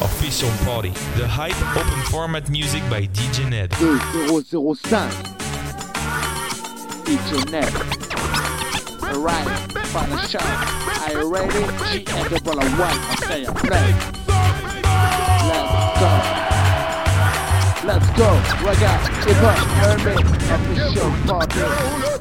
Official Party, the hype open format music by DJ Ned. 2005 DJ Ned Alright, final shot. Are you ready? G and the ball of one, I say a play. Let's go. Let's go, Raga, hip hop, hermit, official party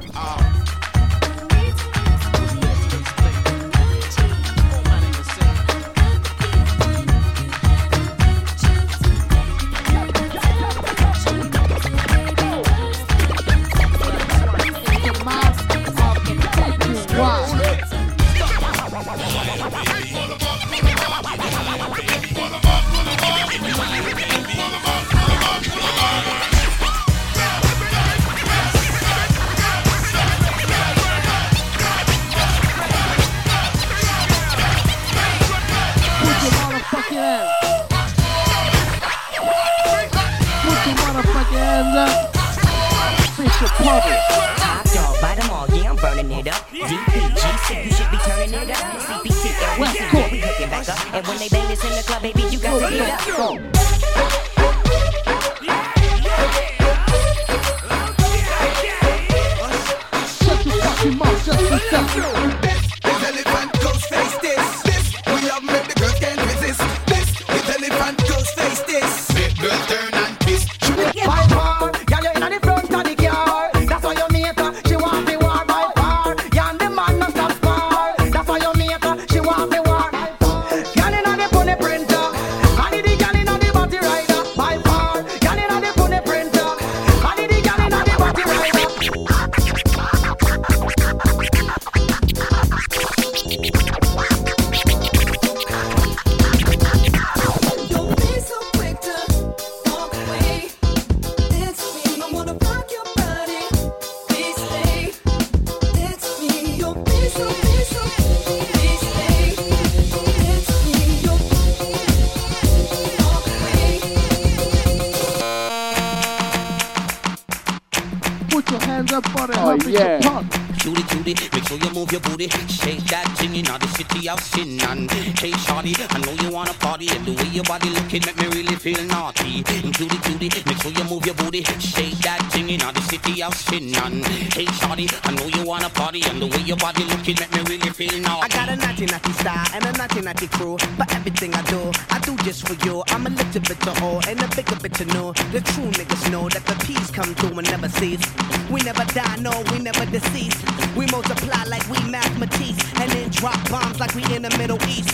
Put your hands up for the Oh, official yeah. party. Cutie, cutie, make sure you move your booty. Shake that thing in the city of sin. And hey, shawty, I know you wanna party. And the way your body looking make me really feel naughty. Cutie, cutie, make sure you move your booty. Shake that thing in the city of sin. And hey, shawty, I know you wanna party. And the way your body looking make me really feel naughty. I got a naughty naughty style and a naughty naughty crew. But everything I do, I do just for you. I'm a little bit to old and a bigger bit to know. The true niggas know that the peace come through and never cease. We never die, no, we never decease. We multiply like we mathematics and then drop bombs like we in the Middle East.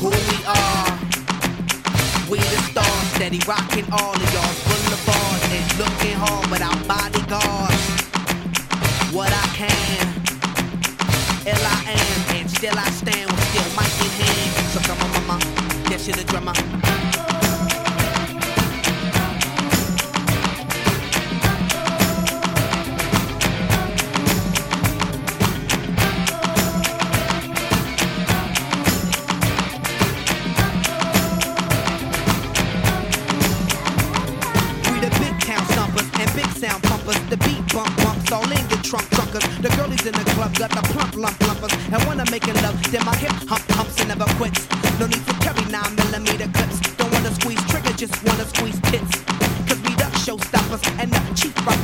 Who we are, we the stars, steady rocking all of y'all. Boulevards is looking hard without bodyguards what I can. Ill I am, and still I stand with still mic in hand. So come on, mama, yes, you're the drummer. The girlies in the club got the plump lump lumpers. And when I'm making love, then my hip hump humps and never quits. No need to carry nine millimeter clips. Don't wanna squeeze trigger, just wanna squeeze tits. Cause we the showstoppers and the chief rockers,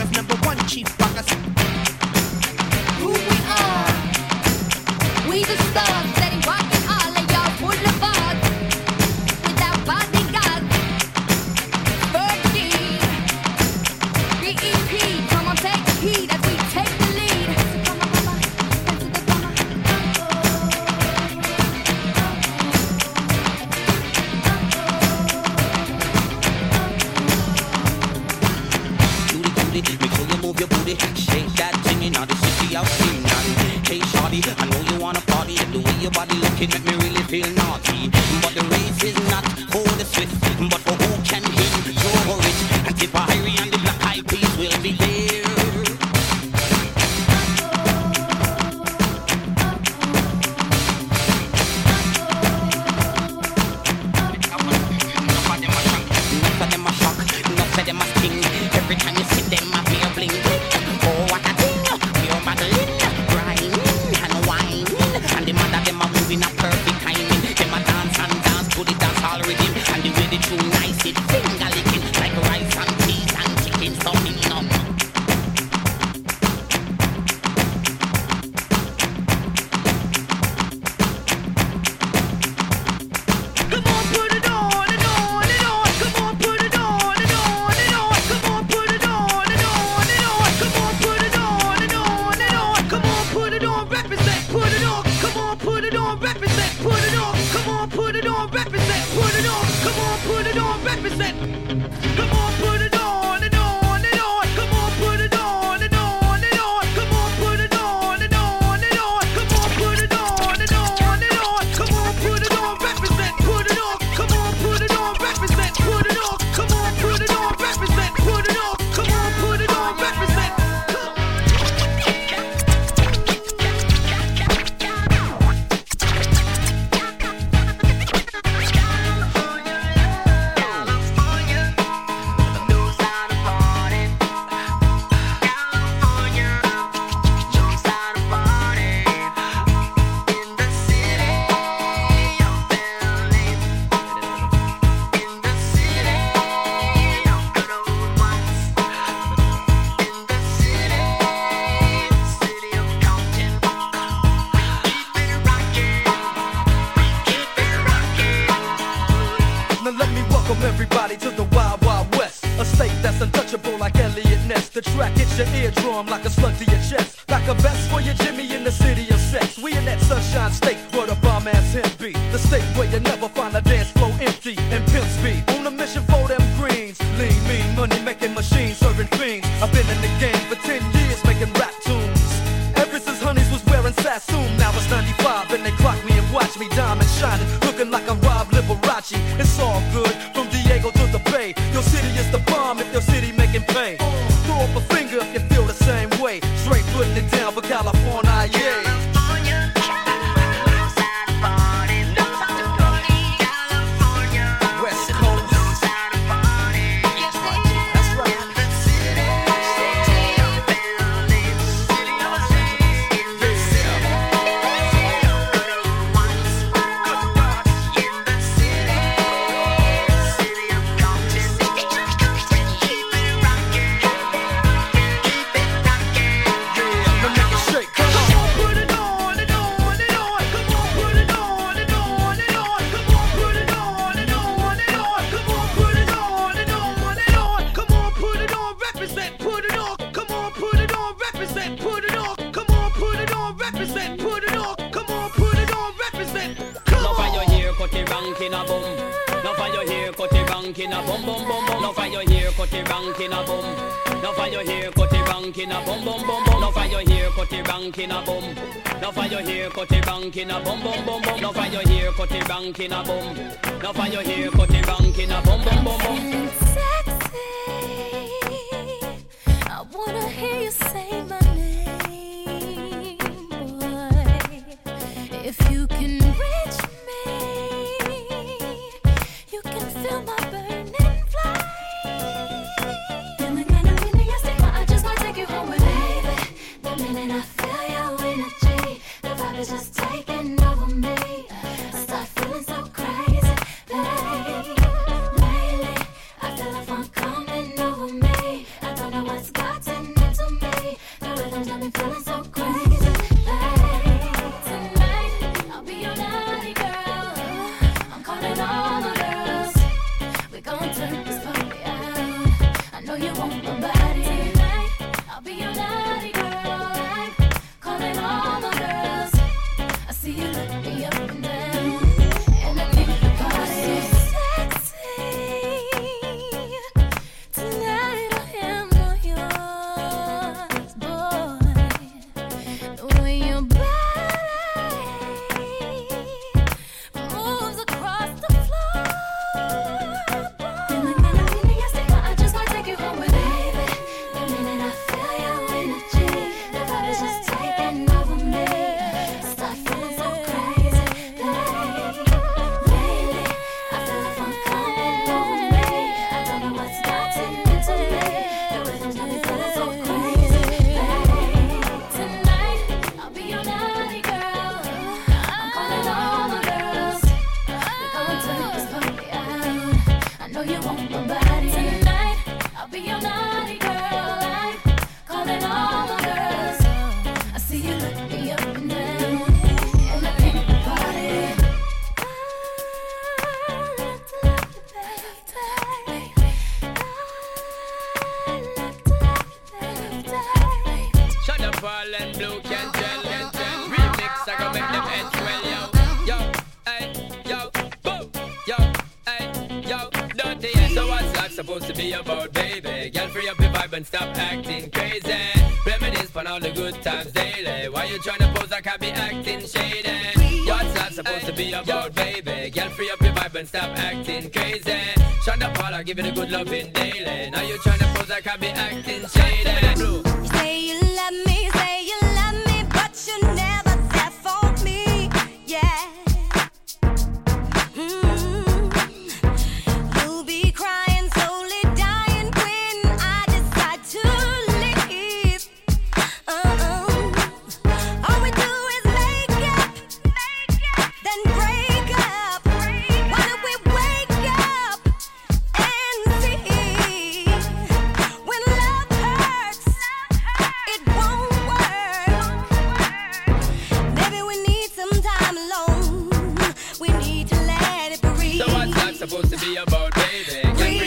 daily. Get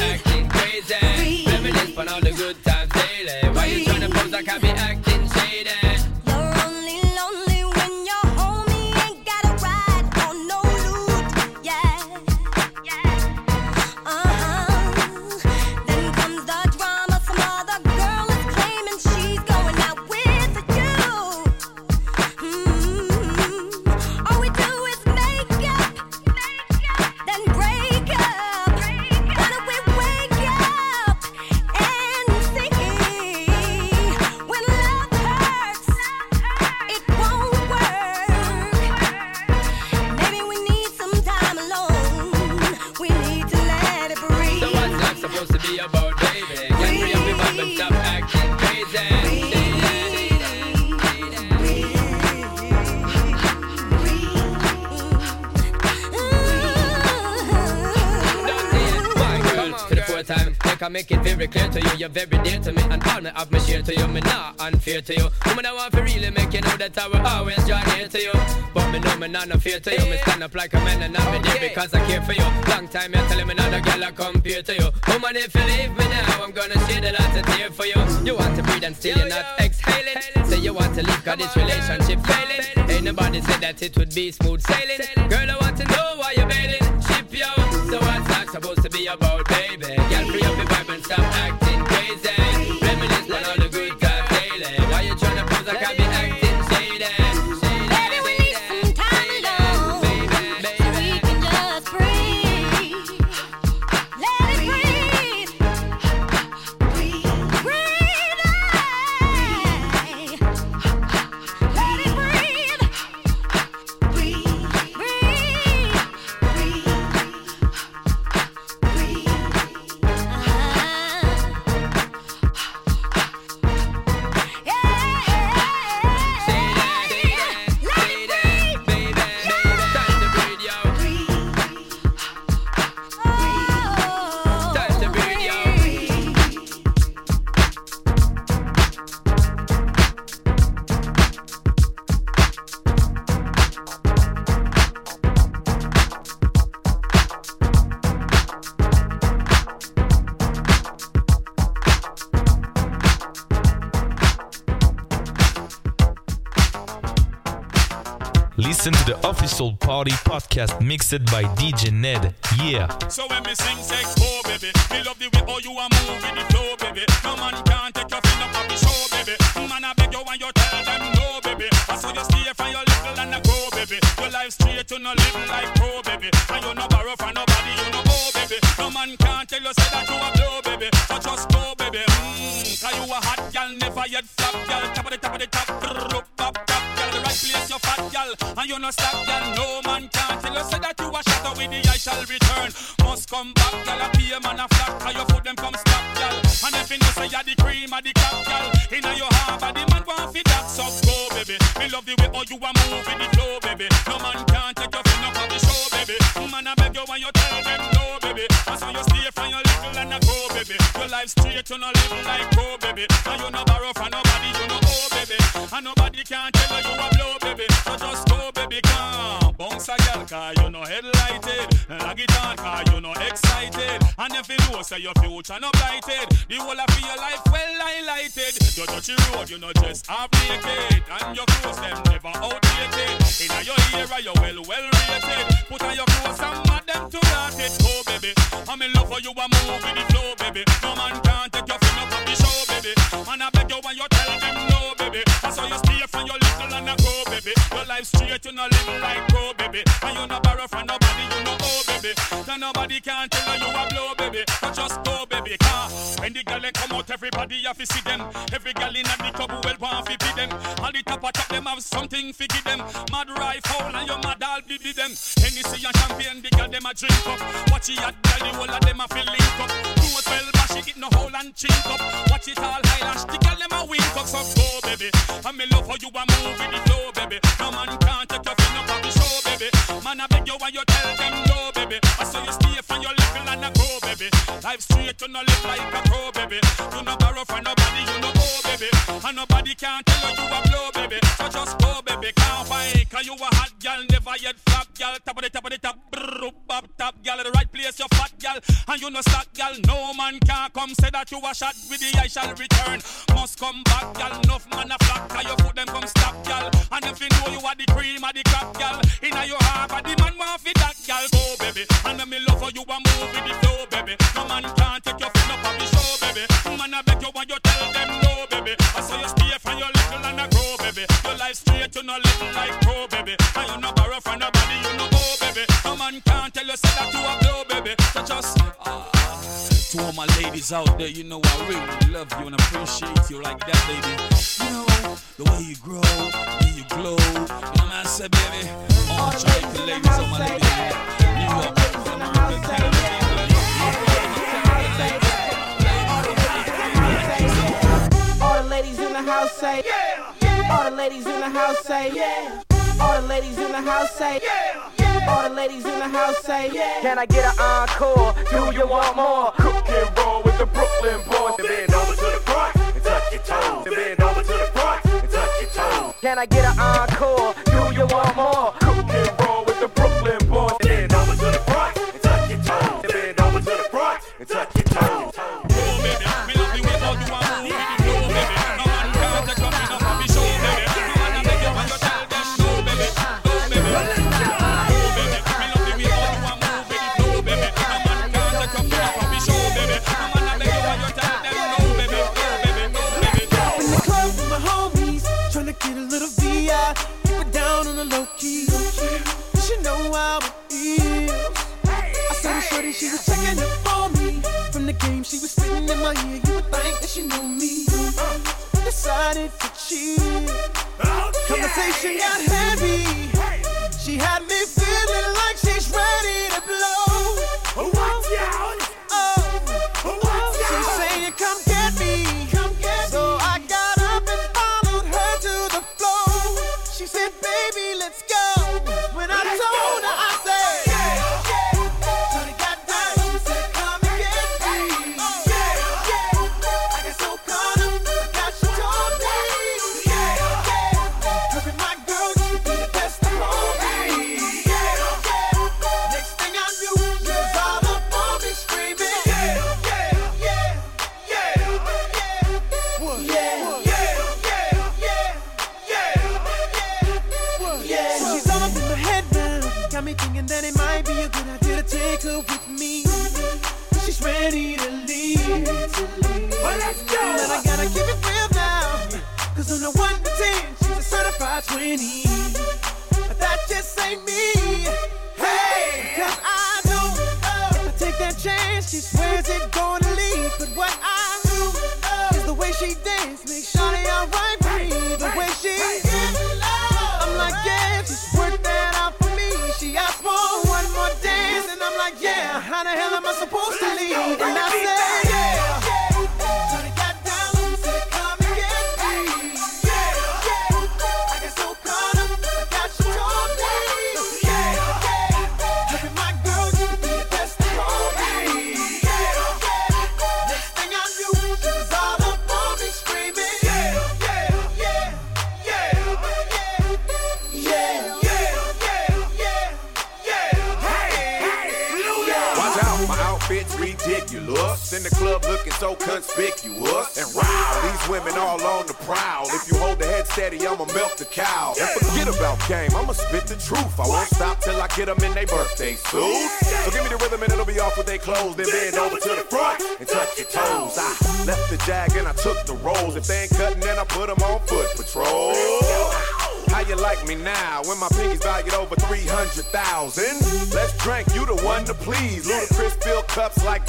acting crazy. Reminisce on all the good times daily. Why you trying to pose like I be acting shady? You're very dear to me, and me have me share to you, me not unfair to you. Woman, I want to really make you know that I will always draw near to you. But me know me not no fear to you, me stand up like a man and I'm there because I care for you. Long time you're telling me not a girl I compare to you. Woman, if you leave me now, I'm gonna shed a lot of tears for you. You want to breathe and still you're not exhaling. Say you want to leave cause this relationship failing. Ain't nobody said that it would be smooth sailing. Girl, I want to know why you're bailing. Ship yo, so what's that supposed to be about, baby? The official party podcast mixed by DJ Ned. Yeah. So when me sing sex, oh baby, me love the way how you are moving the flow, baby. No man can take your up off the show, baby. Man, I beg you and you tell them no, baby. I saw you stay from your little and I go, baby. Your life straight, you no live like pro, baby. And you no borrow from nobody, you no go, baby. No man can tell you say that you a place, you fat gal. And you no stop, gal. No man can tell you say that you a shatter with the eye shall return. Must come back, gal. A pay man a flock, cause your foot them come stop, gal. And if you know say you the cream of the crop, gal. Inna your harbor, the man want fit that, so go, baby. Me love the way how you a move with the flow, baby. No man can take your foot off the show, baby. Man, I beg you when you tell them no, baby. And so you stay from your little and a go, baby. Your life straight, you no live like go, baby. And you no borrow from no And you know, say your future no blighted. The whole of your life well highlighted. You touch the road, you no just half naked. And your clothes, them never outdated. Inna your era, you well, well rated. Put on your clothes and mad them to rot it. Go, baby. I'm in love for you, I'm moving the flow, baby. No man can take your finger off the show, baby. Man, I beg you when you tell them no, baby. I saw you stay from your little and I go, baby. Your life straight, you no live like pro, baby. And you no borrow from nobody, no owe, baby. Then nobody can tell you you a blow, baby. So just go, baby. Car. When the girl come out, everybody have to see them. Every girl in the club well want to be them. All the top of top them have something to give them. Mad rifle and your mad all be them. Hennessy and champagne, the girl them a drink up. Watch it, girl, the whole of them a feel link up. Close well, bash it, no hole and chink up. Watch it all high the girl them a wink up. So go, baby. And me love how you a move with oh, the flow, baby. No man can't take your finger off the show, baby. Man, I beg you when you tell them no, baby. I saw you stay from your little and a go, baby. Life straight, you no live like a pro, baby. You no borrow from nobody, you no owe, baby. And nobody can tell you you a blow, baby. So just go, baby. Can't fight, cause you a hot gal, never yet flop gal. Top of the top of the top, brrr, bop top gal. The right place, you fat gal, and you no slack gal. No man can come say that you a shot with the I shall return. Must come back gal, enough man a flock, cause you put them come stop gal. And if you know you are the cream of the crap gal, inna your heart, but the man want fit that gal. Go baby, and let me love for you a move with the flow baby. No man can't take your foot up on the show baby. Man I beg you when you tell them no baby. I saw you stay from your little and I grow baby. Your life straight you no little like pro baby. And you no borrow from nobody you no go baby. No man can't tell you say that you a blow baby. So just ah. To all my ladies out there, you know I really love you and appreciate you like that, lady. You know, the way you grow, the way you glow. You know what I said, baby? All Jamaican ladies, all my ladies house say yeah. All the ladies in the house say yeah. All the ladies in the house say yeah. All the ladies in the house say yeah. Can I get an encore? Do you want more? Cook and roll with the Brooklyn boys. Then bend over to the front and touch your toes. Then bend over to the front and touch your toes. Can I get an encore? Do you want more? Cook and roll with the Brooklyn boys. Then bend over to the front shorty, she was checking up for me. From the game, she was spitting in my ear. You would think that she knew me. Uh, decided to cheat. Oh, Conversation got heavy. She had me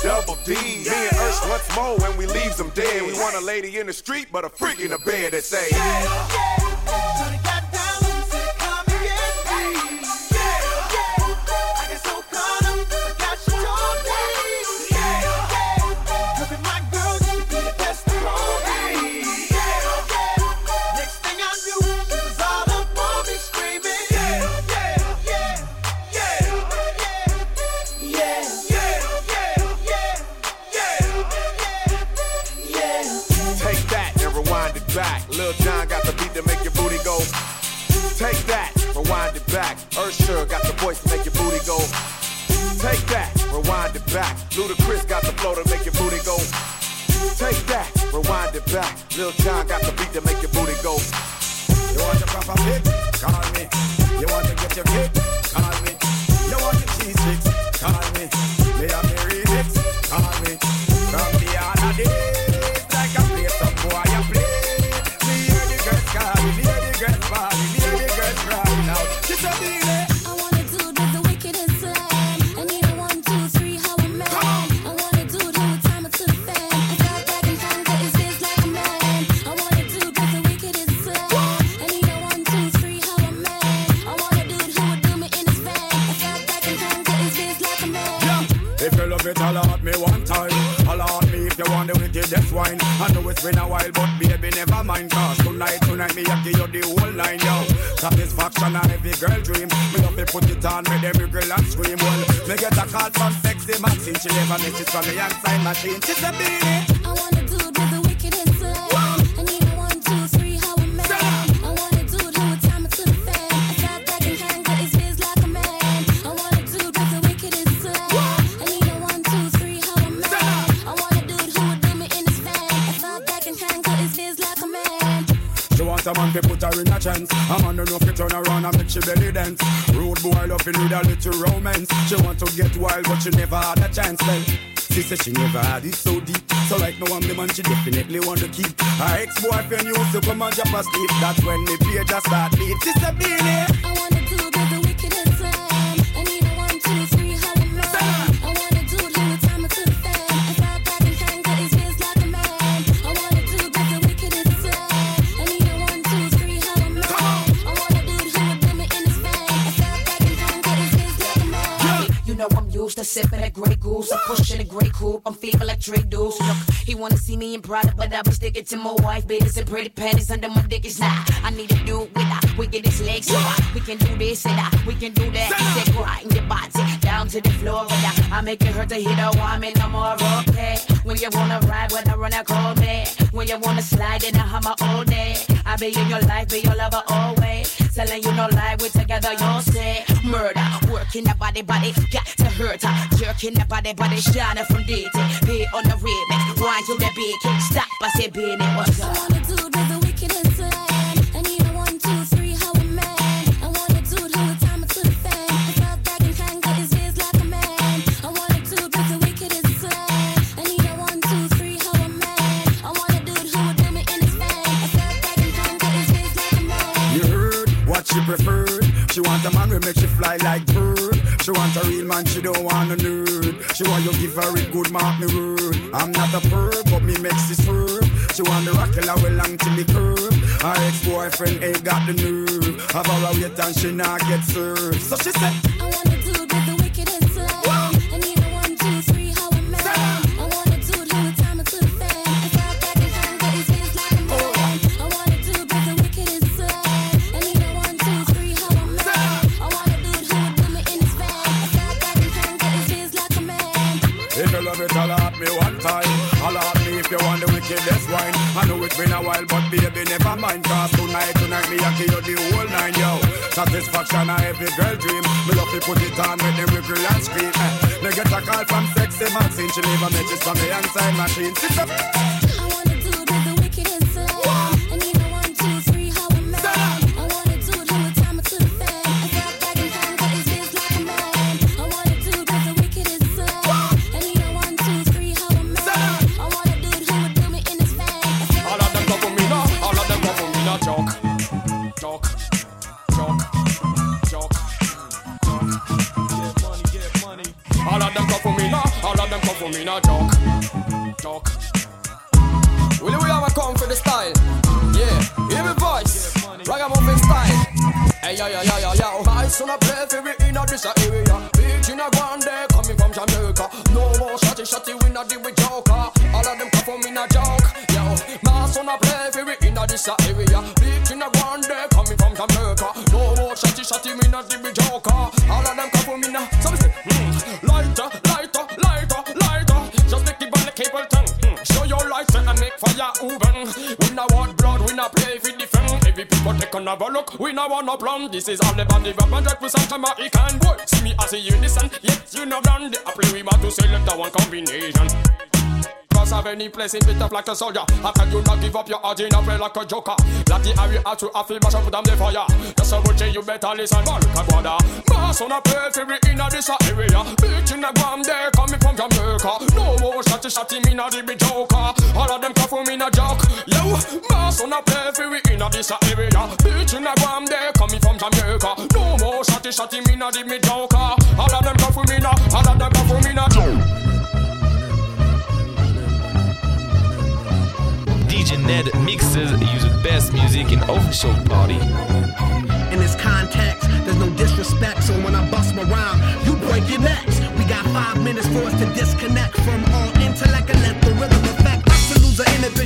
double D. Me and Ursh once more when we leaves them dead. We want a lady in the street, but a freak in the bed that say, Shawty it back. Usher got the voice to make your booty go. Take that, rewind it back. Ludacris got the flow to make your booty go. Take that, rewind it back. Lil Jon got the beat to make your booty go. You want your proper fit? Call me. You want to get your kick? Call me. You want your cheese sticks? Call me. Me have been a while, but baby, never mind. Cause tonight, tonight, me, I give you the whole line, yo. Satisfaction and every girl dream. Me love to put it on, make them girl and scream. Well, me get a call from sexy Maxine. She never misses from me and sign machine. She said, Beenie. I wanna do put her in a chance. A man don't know you turn around and make she belly dance. Rude boy loving with a little romance. She want to get wild, but she never had a chance. Well, she said she never had it so deep. So right now I'm the man she definitely want to keep. Her ex-boyfriend used to come and drop her sleep. That's when the page just start beat. She said. Used to that Grey Goose. I'm pushing a Grey Coupe. I'm feeling like Trey Deuce. Look, he wanna see me in Prada, but I be sticking to my wife, babies and pretty panties under my dick. It's not. I need to do it with. We get this leg so I, we can do this and I, we can do that. He said grind your body down to the floor, but uh, I, I make it hurt to hit a woman. I'm more okay. When you wanna ride, when I run a cold man. When you wanna slide in a hammer all day. I be in your life, be your lover always. Telling you no lie, we together, you'll say murder. Working the body, body, got to hurt her. Jerking the body, body, shining from DT. Be on the remix, wind to the kick, stop, I say, be in it, what's up? She preferred. She want a man who make she fly like bird. She want a real man, she don't want a nerd. She want you give her a good, mark me word. I'm not a perv, but me makes this verb. She want the rock I will long till me curb. Her ex-boyfriend ain't got the nerve. Have her a wait and she not get served. So she said, while, but baby, never mind. Cause tonight, tonight, me, give you the whole nine, yo. Satisfaction, a every girl dream. Me love to put it on, make them wiggle and scream. Eh. Me get a call from sexy Maxine. She leave a message from me inside machine. Sister, I This is all about the rap and jack with some time I can boy. See me as a unison, yes, you know brand. I play we want to select the one combination. Any place in bit up like a soldier. How can you not give up your heart in a play like a joker? Like the area out to a feel mash up with them the fire. That's how much you better listen, but look at. Mass on a periphery in a this area. Bitch in a guam there coming from Jamaica. No more shotty shotty me not the big joker. All of them come from me a joke. Yo, mass on a periphery in a this area. Bitch in a guam there coming from Jamaica. No more shotty shotty me not the big joker. All of them come from me now. All of them come from me now. DJ Ned mixes use the best music in official party. In this context, there's no disrespect, so when I bust my rhyme, you break your necks. We got five minutes for us to disconnect from all intellect and let the rhythm affect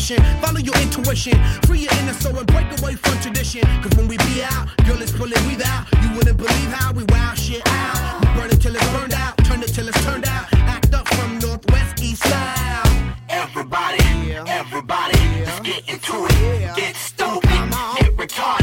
inhibition. Follow your intuition, free your inner soul and break away from tradition. Cause when we be out, girl, it's pulling we out. You wouldn't believe how we wow shit out. We burn it till it's burned out, turn it till it's turned out. Act up from northwest, east, south. Everybody, everybody, let's get into it. Get stupid, get retarded,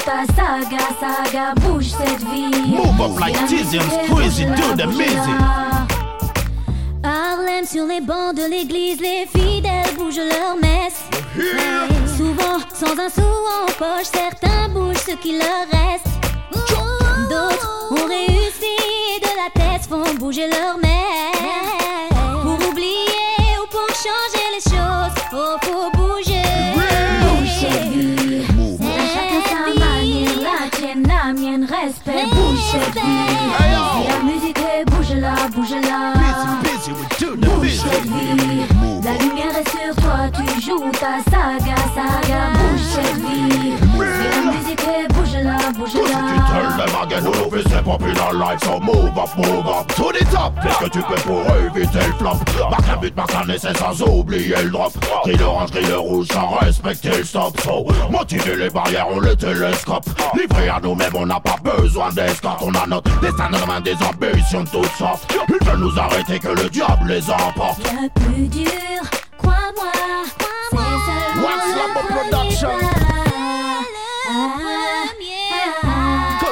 saga, saga, bouge cette vie. Move up like Tizium, squeezy, do the music. Harlem sur les bancs de l'église, les fidèles bougent leur messe. Souvent, sans un sou en poche, certains bougent ce qui leur reste. D'autres ont réussi de la tête font bouger leur messe. Pour oublier ou pour changer les choses, oh, pour bouger. shake. La musique est bouge là, bouge là. Bouge shake me. La lumière est sur toi, tu joues ta saga, saga. Bouge shake me. La musique love, Si tu te à c'est life So move up, move up, to the top Qu'est-ce que tu peux pour éviter le flop? Marque un but, marque un essai sans oublier le drop. Gris orange, gris rouge, sans respecter le stop So, motiver les barrières, on le télescope. Livré à nous-mêmes, on n'a pas besoin d'escorte. On a notre destin dans main, des ambitions de toutes sortes. Ils veulent nous arrêter, que le diable les emporte. Le plus dur, crois-moi What's Labo Production?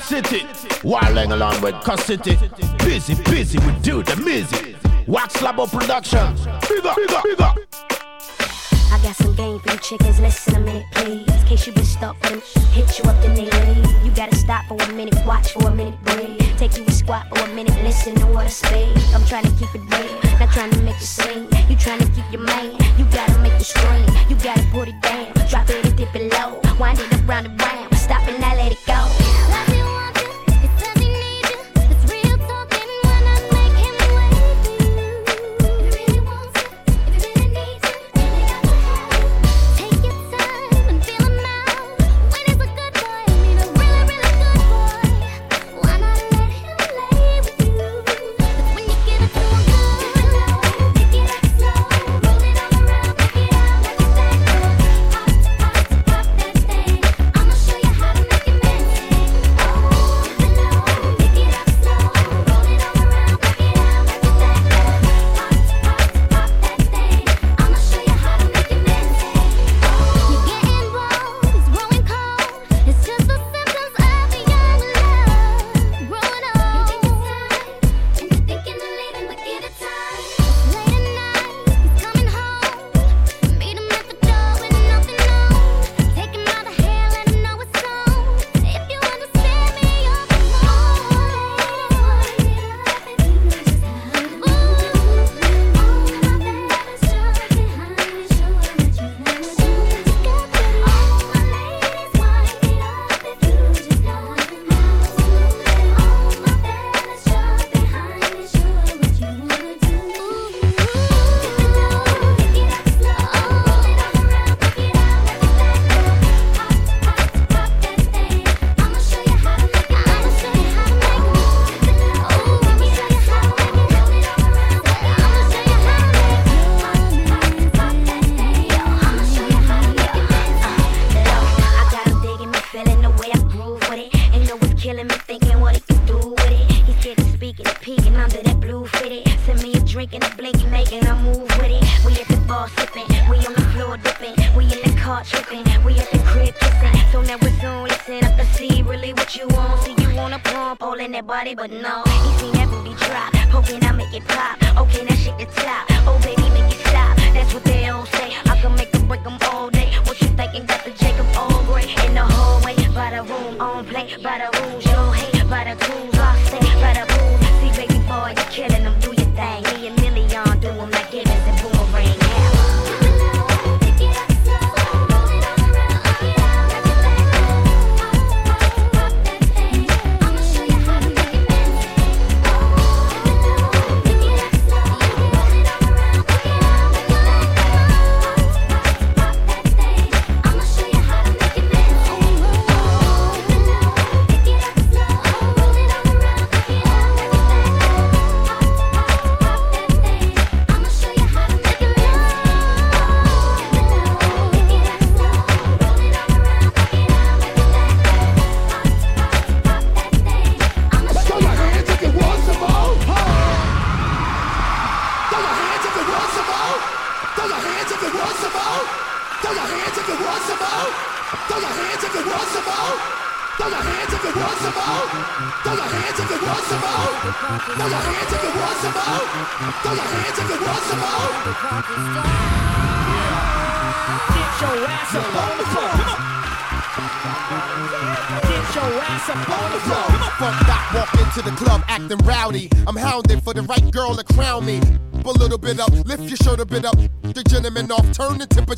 city. While along with City. Busy, busy, we do the busy. Wax Labo Production. Bigger, bigger, bigger. I got some game for you chickens, listen a minute, please. In case you been stuck for them, hit you up, they leave. You gotta stop for a minute, watch for a minute, breathe. Take you a squat for a minute, listen to what I speak. I'm trying to keep it real, not trying to make you sing. You trying to keep your man, you gotta make it scream. You gotta put it down, drop it and dip it low.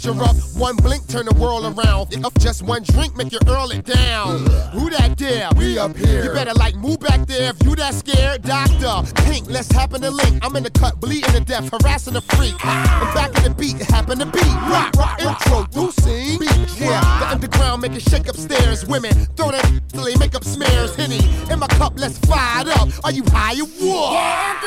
Temperature up. One blink, turn the world around. If just one drink, make you earl it down. Who that there? We up here. You better like move back there if you that scared. Doctor, pink, let's happen to link. I'm in the cut, bleeding to death, harassing a freak. I'm back in the beat, happen to beat. Rock, rock, introducing. Yeah, the underground make it shake upstairs. Women throw that till they make up smears. Henny in my cup, let's fire it up. Are you high or what?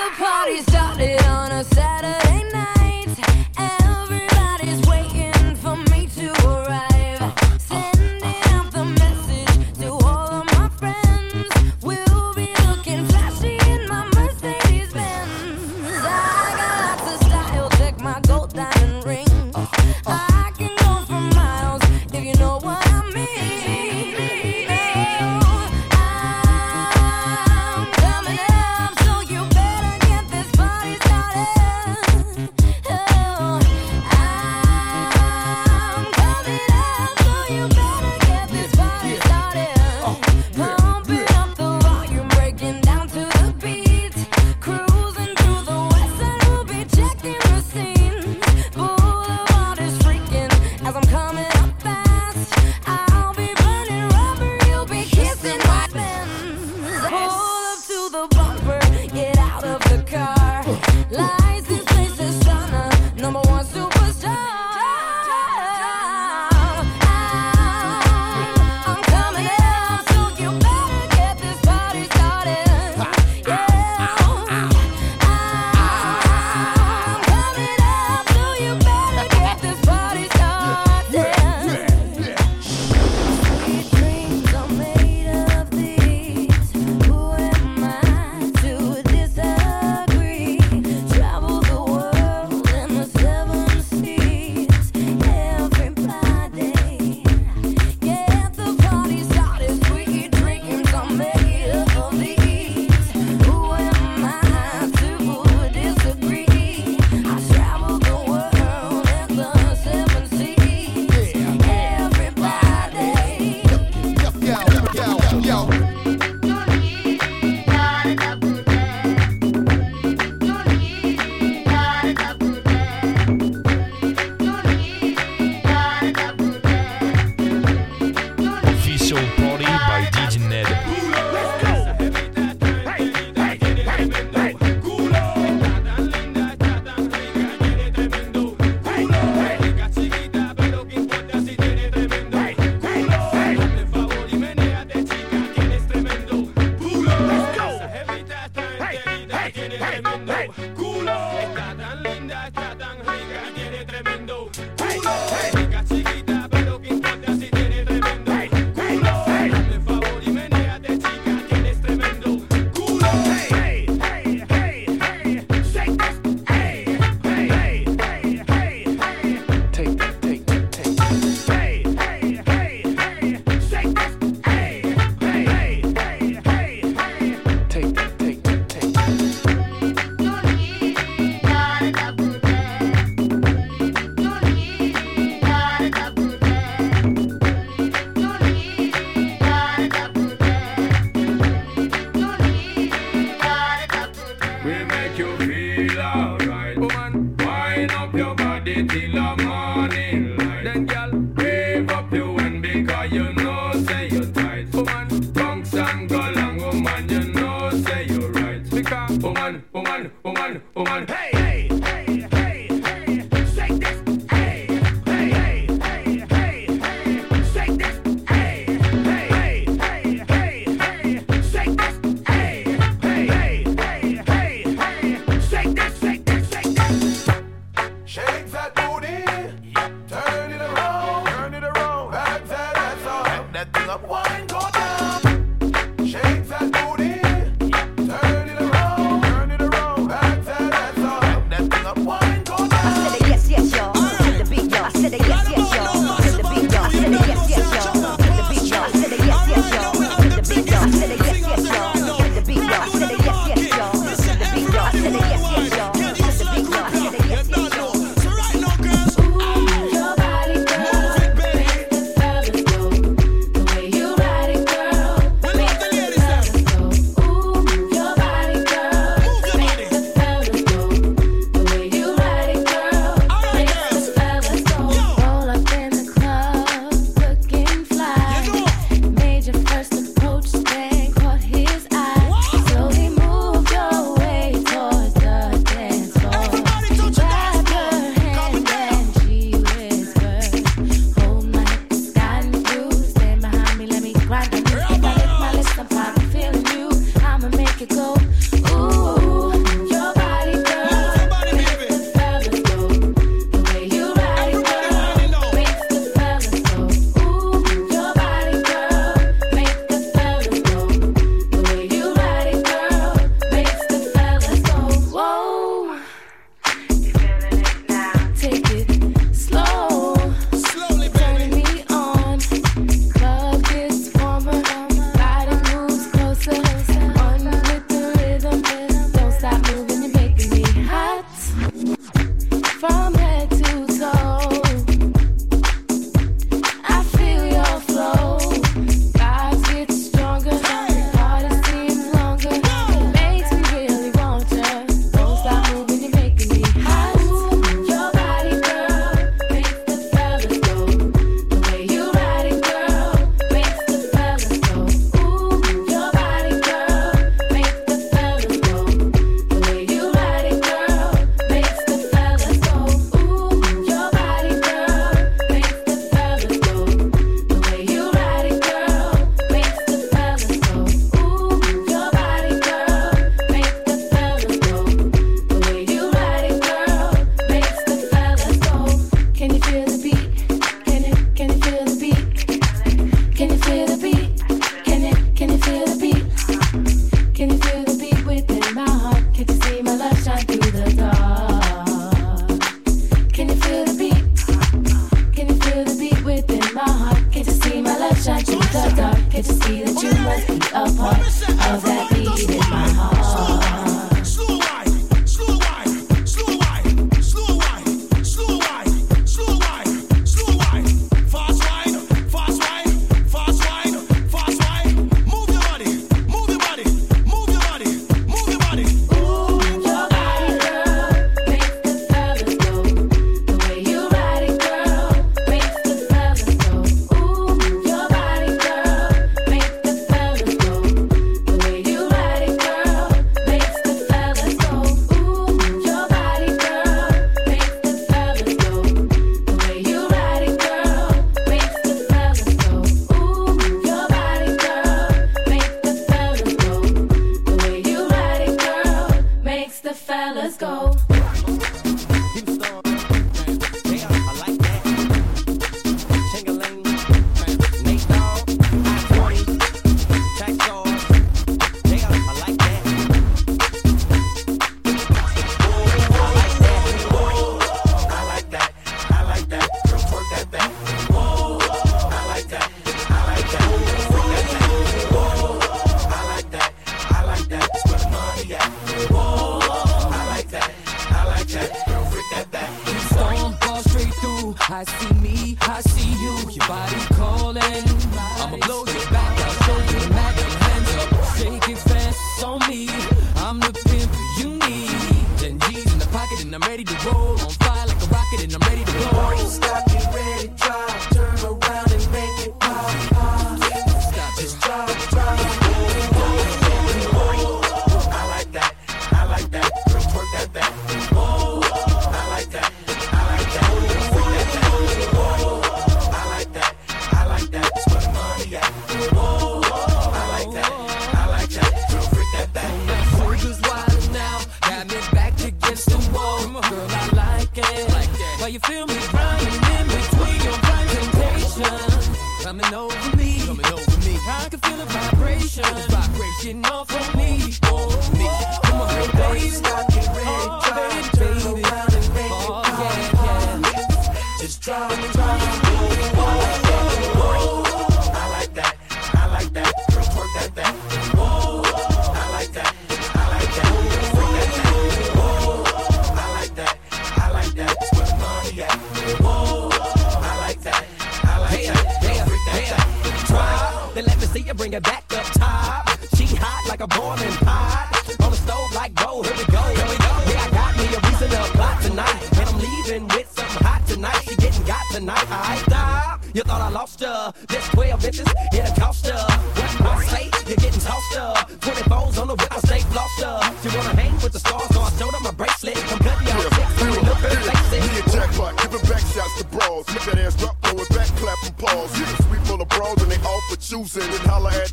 the brawls. Hit that ass drop, throw it back, clap and pause. Hit a sweep full of brawls and they all for choosing. And holla at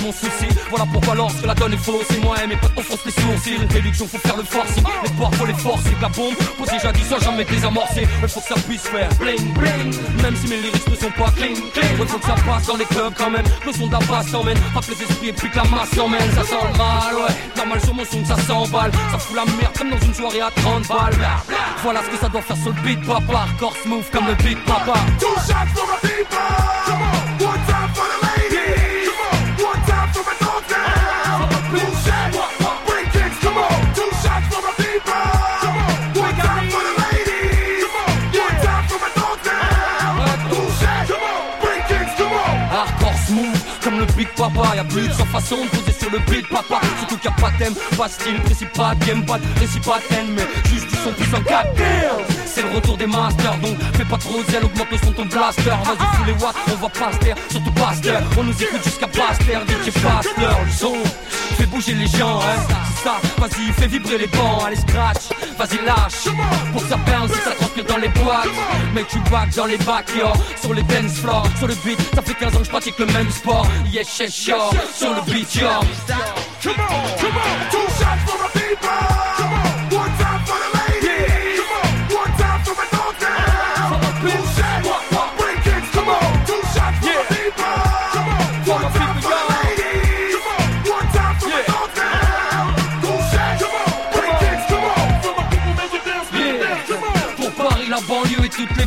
mon souci. Voilà pourquoi lorsque la donne est fausse Et moi mais pas on fonce les sourcils. Une faut faire le forcing Les poires faut les forcer que la bombe. Posée jadis sans jamais désamorcer Mais faut que ça puisse faire bling bling. Même si mes lyrics ne sont pas clean clean. Faut que ça passe dans les clubs quand même. Le son de la basse s'emmène les esprits et puis que la masse s'emmène Ça sent le mal ouais. Normal sur mon son que ça s'emballe. Ça fout la merde comme dans une soirée à 30 balles. Voilà ce que ça doit faire sur le beat papa. Corse move comme le beat papa. Y'a plus de 100 façons de poser sur le beat papa. Surtout qu'il n'y a pas thème, pas style, précis pas de game, pas de récit, pas de Mais juste du son plus en C'est le retour des masters donc pas trop zèle, augmente le son ton blaster. Vas-y, fous les watts, on va pas se taire, surtout pas se. On nous écoute jusqu'à pas se taire, DJ Pasteur, le son. Fais bouger les gens, hein, ça. Vas-y, fais vibrer les bancs, allez scratch, vas-y lâche. Pour que ça bounce, ça transpire dans les boîtes. Mec, tu back dans les bacs. Sur les dance floors, sur le beat, ça fait 15 ans que je pratique le même sport. Yes, yes, yo. Sur le beat, yo. Come on, come on.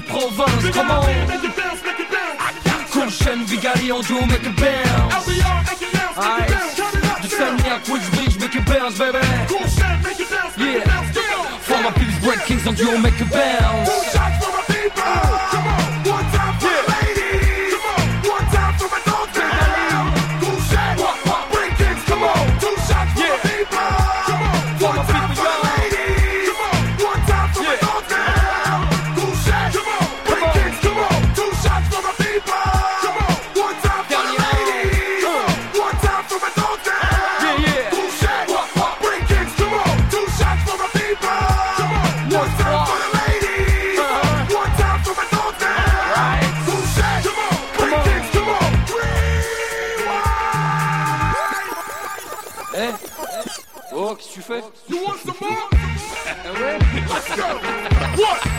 province. Come on. Cushion, Vigari on duo, make it bounce. make it Alright. You tell me make it bounce, baby. Cool bitch, make it bounce, make baby. Yeah. For my people's bread kings on duo, make it bounce. Go. What?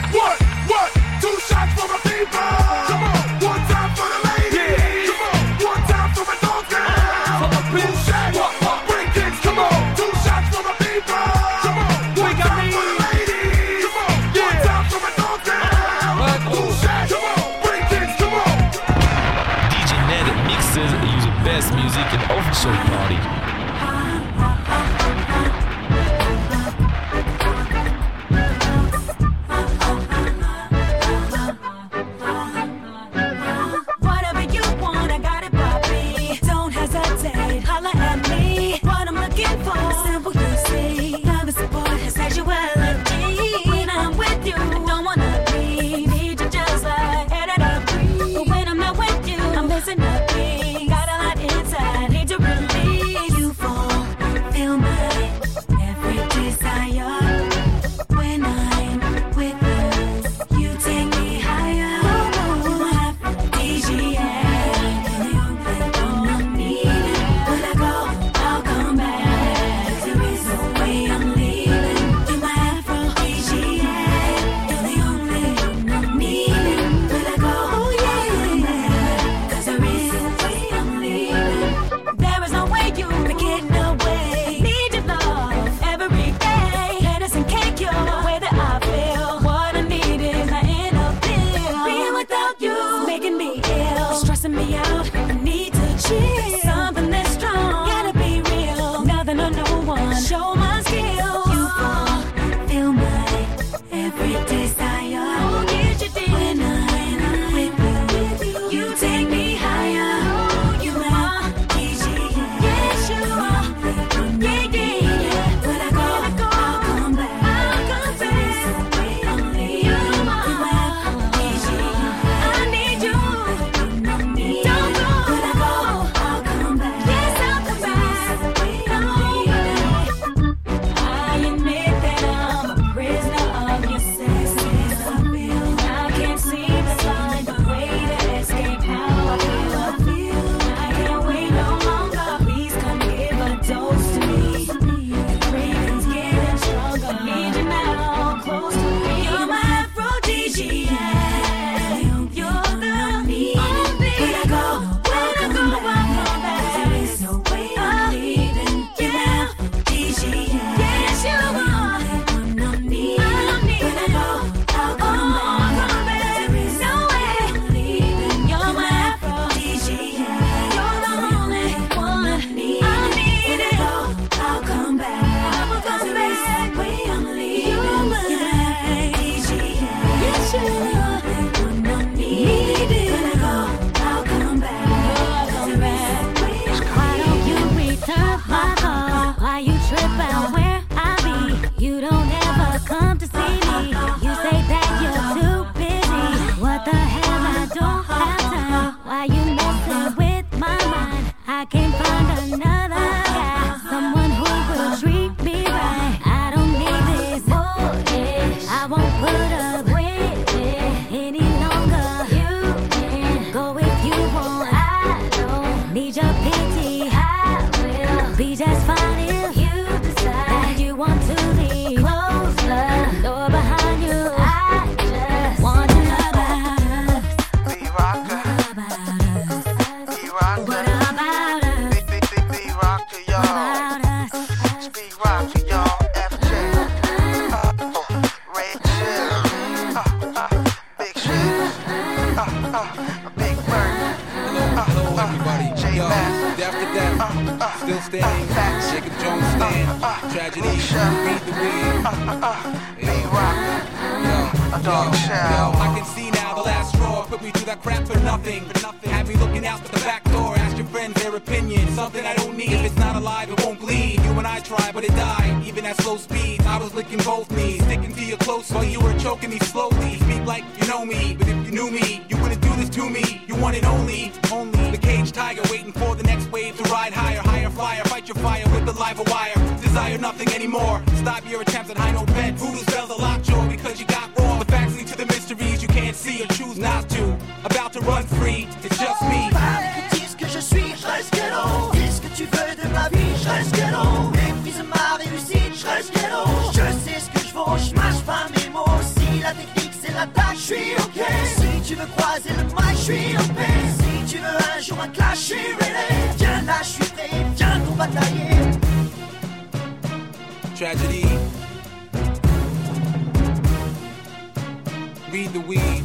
Read the weed.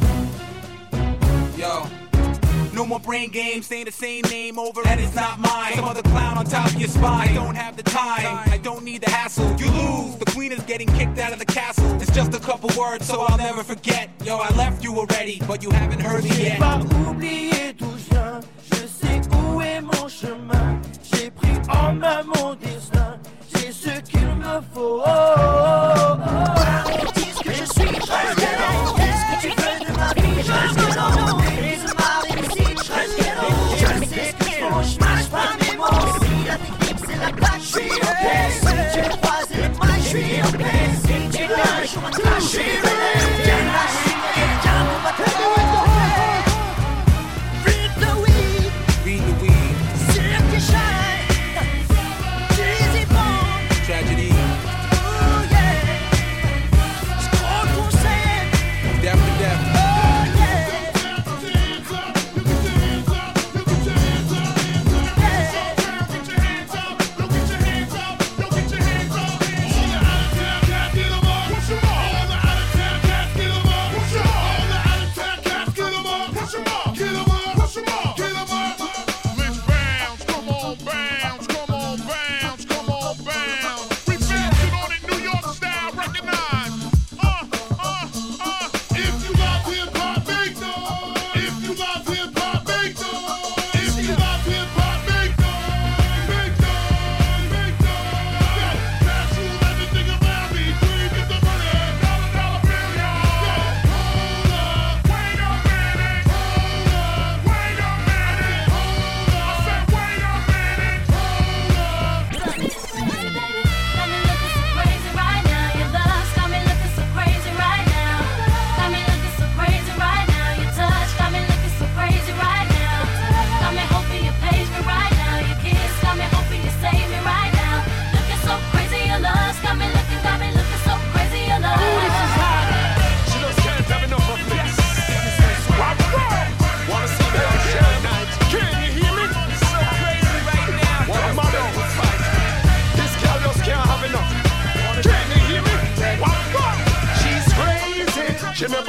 Yo. No more brain games, saying the same name over and it's not mine. Some other clown on top of your spine. I don't have the time, I don't need the hassle. You lose, the queen is getting kicked out of the castle. It's just a couple words, so I'll never forget. Yo, I left you already, but you haven't heard me yet. J'ai pris en main mon destin, ce qu'il me faut. Oh, oh,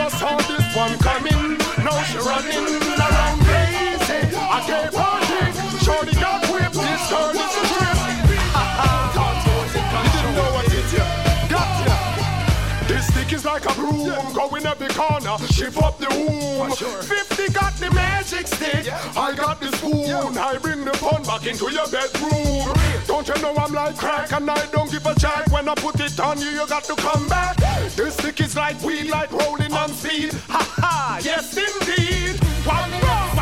never saw this one coming. Now she running around crazy. I can't party. Shorty got whipped. This girl is like a broom going every corner. Shift up the womb. 50 got the magic stick. I got the spoon. I bring the fun back into your bedroom. Don't you know I'm like crack and I don't give a jack. When I put it on you, you got to come back. This stick is like weed, like rolling on speed. Ha ha, yes indeed. Wah, wah,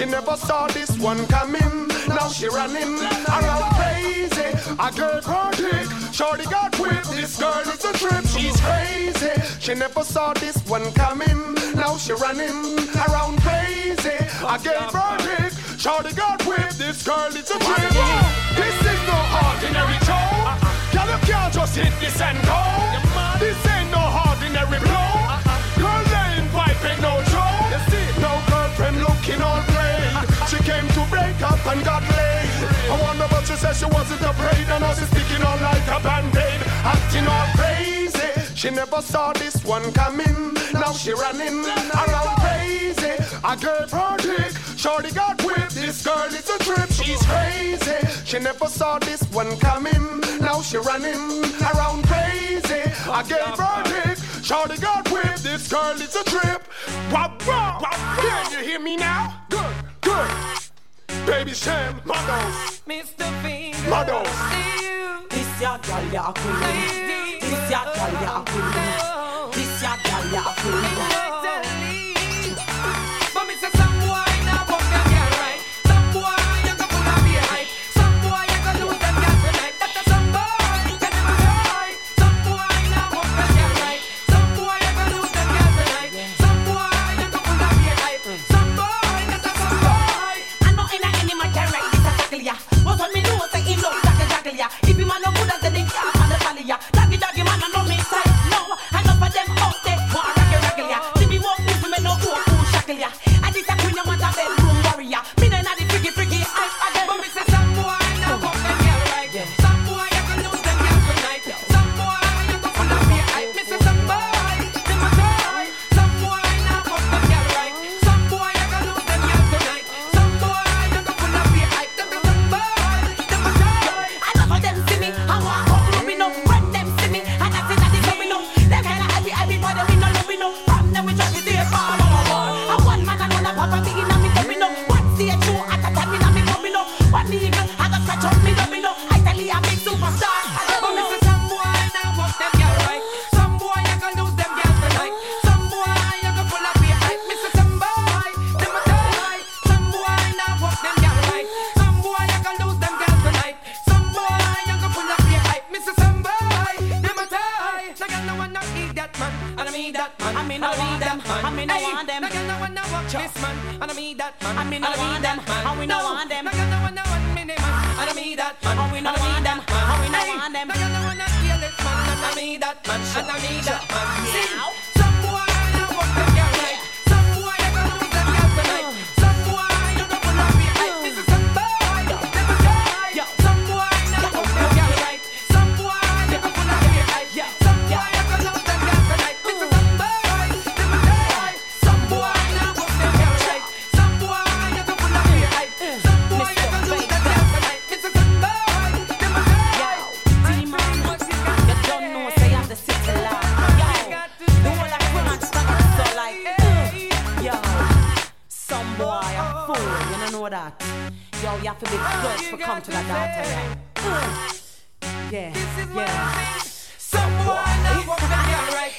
She never saw this one coming. Now she running around crazy. I gave her dick. Shorty got whipped. This girl is a trip. She's crazy. She never saw this one coming. Now she running around crazy. I gave her dick. Shorty got whipped. This girl is a trip. This is no ordinary show. Girl, you can't just hit this and go. This ain't What she said she wasn't afraid. And now she's sticking on like a band-aid. Acting all crazy. She never saw this one coming. Now she running around crazy. I gave her dick. Shorty got whipped. This girl is a trip. She's crazy. She never saw this one coming. Now she running around crazy. I gave her dick. Shorty got whipped. This girl is a trip. Wah, wah. Can you hear me now? Good, good. Baby Cham, Muddles. Mr. Finger, Muddles. This ya gal ya queen. This ya gal ya queen. big for come to the daughter. Yeah, yeah. right.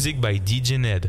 Music by DJ Ned.